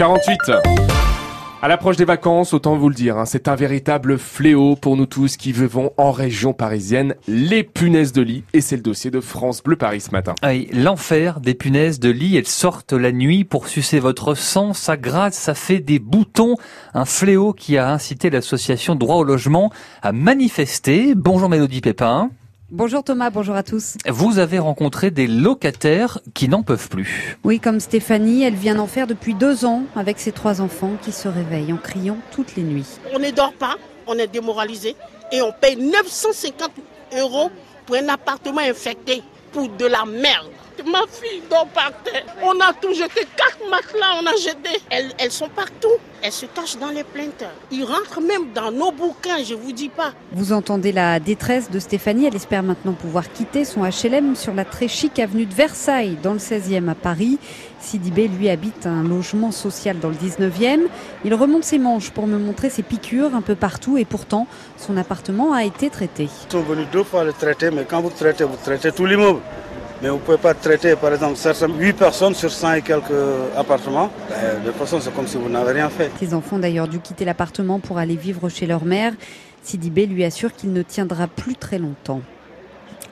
6h48. À l'approche des vacances, autant vous le dire, hein, c'est un véritable fléau pour nous tous qui vivons en région parisienne, les punaises de lit. Et c'est le dossier de France Bleu Paris ce matin. L'enfer des punaises de lit, elles sortent la nuit pour sucer votre sang, ça gratte, ça fait des boutons. Un fléau qui a incité l'association Droit au logement à manifester. Bonjour Mélodie Pépin. Bonjour Thomas, bonjour à tous. Vous avez rencontré des locataires qui n'en peuvent plus. Oui, comme Stéphanie, elle vient d'en faire depuis deux ans avec ses trois enfants qui se réveillent en criant toutes les nuits. On ne dort pas, on est démoralisé et on paye 950 euros pour un appartement infecté pour de la merde. Ma fille dort par terre. On a tout jeté, quatre matelas on a jeté. Elles, elles sont partout. Elles se cachent dans les plaintes. Ils rentrent même dans nos bouquins, je vous dis pas. Vous entendez la détresse de Stéphanie. Elle espère maintenant pouvoir quitter son HLM sur la très chic avenue de Versailles, dans le 16e à Paris. Sidibé, lui, habite un logement social dans le 19e. Il remonte ses manches pour me montrer ses piqûres un peu partout et pourtant, son appartement a été traité. Ils sont venus deux fois le traiter, mais quand vous traitez, vous traitez tout l'immeuble. Mais vous ne pouvez pas traiter, par exemple, 8 personnes sur 100 et quelques appartements. Ben, de toute façon, c'est comme si vous n'avez rien fait. Ses enfants, d'ailleurs, dû quitter l'appartement pour aller vivre chez leur mère. Sidibé lui assure qu'il ne tiendra plus très longtemps.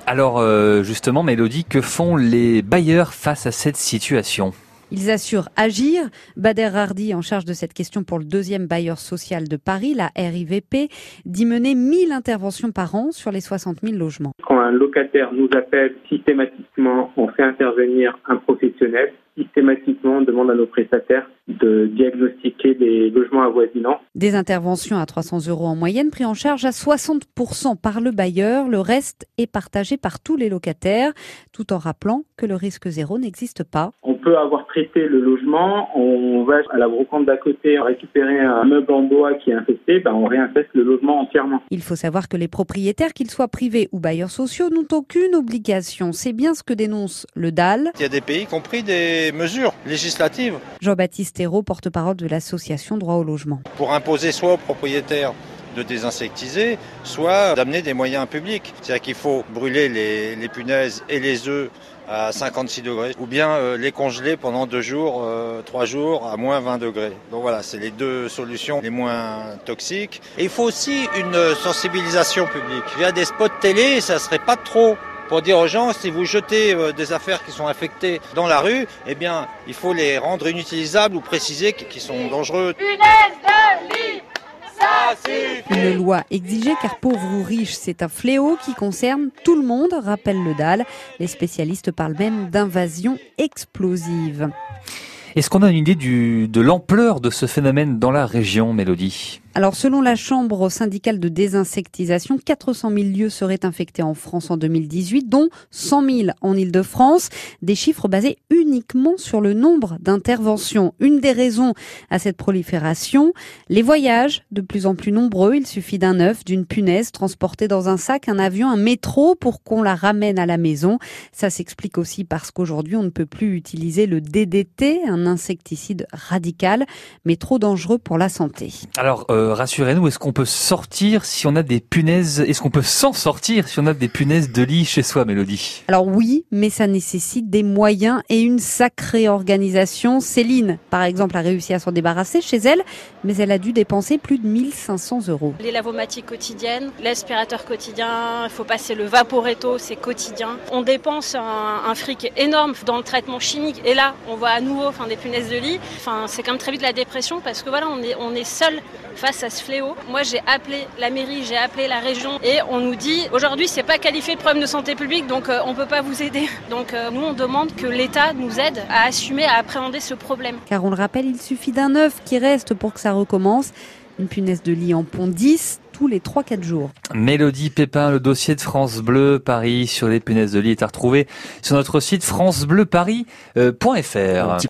Alors, euh, justement, Mélodie, que font les bailleurs face à cette situation? Ils assurent agir. Bader Hardy, en charge de cette question pour le deuxième bailleur social de Paris, la RIVP, dit mener 1000 interventions par an sur les 60 000 logements. Quand un locataire nous appelle systématiquement, on fait intervenir un professionnel. Systématiquement, on demande à nos prestataires de diagnostiquer les logements avoisinants. Des interventions à 300 euros en moyenne, pris en charge à 60% par le bailleur. Le reste est partagé par tous les locataires, tout en rappelant que le risque zéro n'existe pas. On peut avoir traité le logement, on va à la brocante d'à côté récupérer un meuble en bois qui est infesté, ben on réinfeste le logement entièrement. Il faut savoir que les propriétaires, qu'ils soient privés ou bailleurs sociaux, n'ont aucune obligation. C'est bien ce que dénonce le DAL. Il y a des pays qui ont pris des mesures législatives. Jean-Baptiste Hérault, porte-parole de l'association Droit au logement. Pour imposer soit aux propriétaires de désinsectiser, soit d'amener des moyens publics. C'est-à-dire qu'il faut brûler les, punaises et les œufs à 56 degrés, ou bien euh, les congeler pendant deux jours, euh, trois jours à moins 20 degrés. Donc voilà, c'est les deux solutions les moins toxiques. Et il faut aussi une sensibilisation publique. Via des spots télé, ça serait pas trop pour dire aux gens si vous jetez euh, des affaires qui sont infectées dans la rue, eh bien, il faut les rendre inutilisables ou préciser qu'ils sont dangereux. Une loi exigée car pauvre ou riche, c'est un fléau qui concerne tout le monde, rappelle le DAL. Les spécialistes parlent même d'invasion explosive. Est-ce qu'on a une idée du, de l'ampleur de ce phénomène dans la région, Mélodie? Alors, selon la Chambre syndicale de désinsectisation, 400 000 lieux seraient infectés en France en 2018, dont 100 000 en Ile-de-France. Des chiffres basés uniquement sur le nombre d'interventions. Une des raisons à cette prolifération, les voyages, de plus en plus nombreux. Il suffit d'un œuf, d'une punaise transportée dans un sac, un avion, un métro pour qu'on la ramène à la maison. Ça s'explique aussi parce qu'aujourd'hui, on ne peut plus utiliser le DDT, un insecticide radical, mais trop dangereux pour la santé. Alors, euh, rassurez-nous, est-ce qu'on peut sortir si on a des punaises Est-ce qu'on peut s'en sortir si on a des punaises de lit chez soi, Mélodie? Alors oui, mais ça nécessite des moyens et une sacrée organisation. Céline, par exemple, a réussi à s'en débarrasser chez elle, mais elle a dû dépenser plus de 1500 euros. Les lavomatiques quotidiennes, l'aspirateur quotidien, il faut passer le vaporetto, c'est quotidien. On dépense un, un, fric énorme dans le traitement chimique et là, on voit à nouveau enfin, des punaises de lit. Enfin, c'est quand même très vite la dépression parce que voilà, on est, on est seul face à ce fléau. Moi, j'ai appelé la mairie, j'ai appelé la région et on nous dit aujourd'hui, c'est pas qualifié de problème de santé publique, donc euh, on peut pas vous aider. Donc euh, nous, on demande que l'État nous aide à assumer, à appréhender ce problème. Car on le rappelle, il suffit d'un œuf qui reste pour que ça recommence. Une punaise de lit en pont 10 tous les 3-4 jours. Mélodie Pépin, le dossier de France Bleu Paris sur les punaises de lit est à retrouver sur notre site francebleuparis.fr.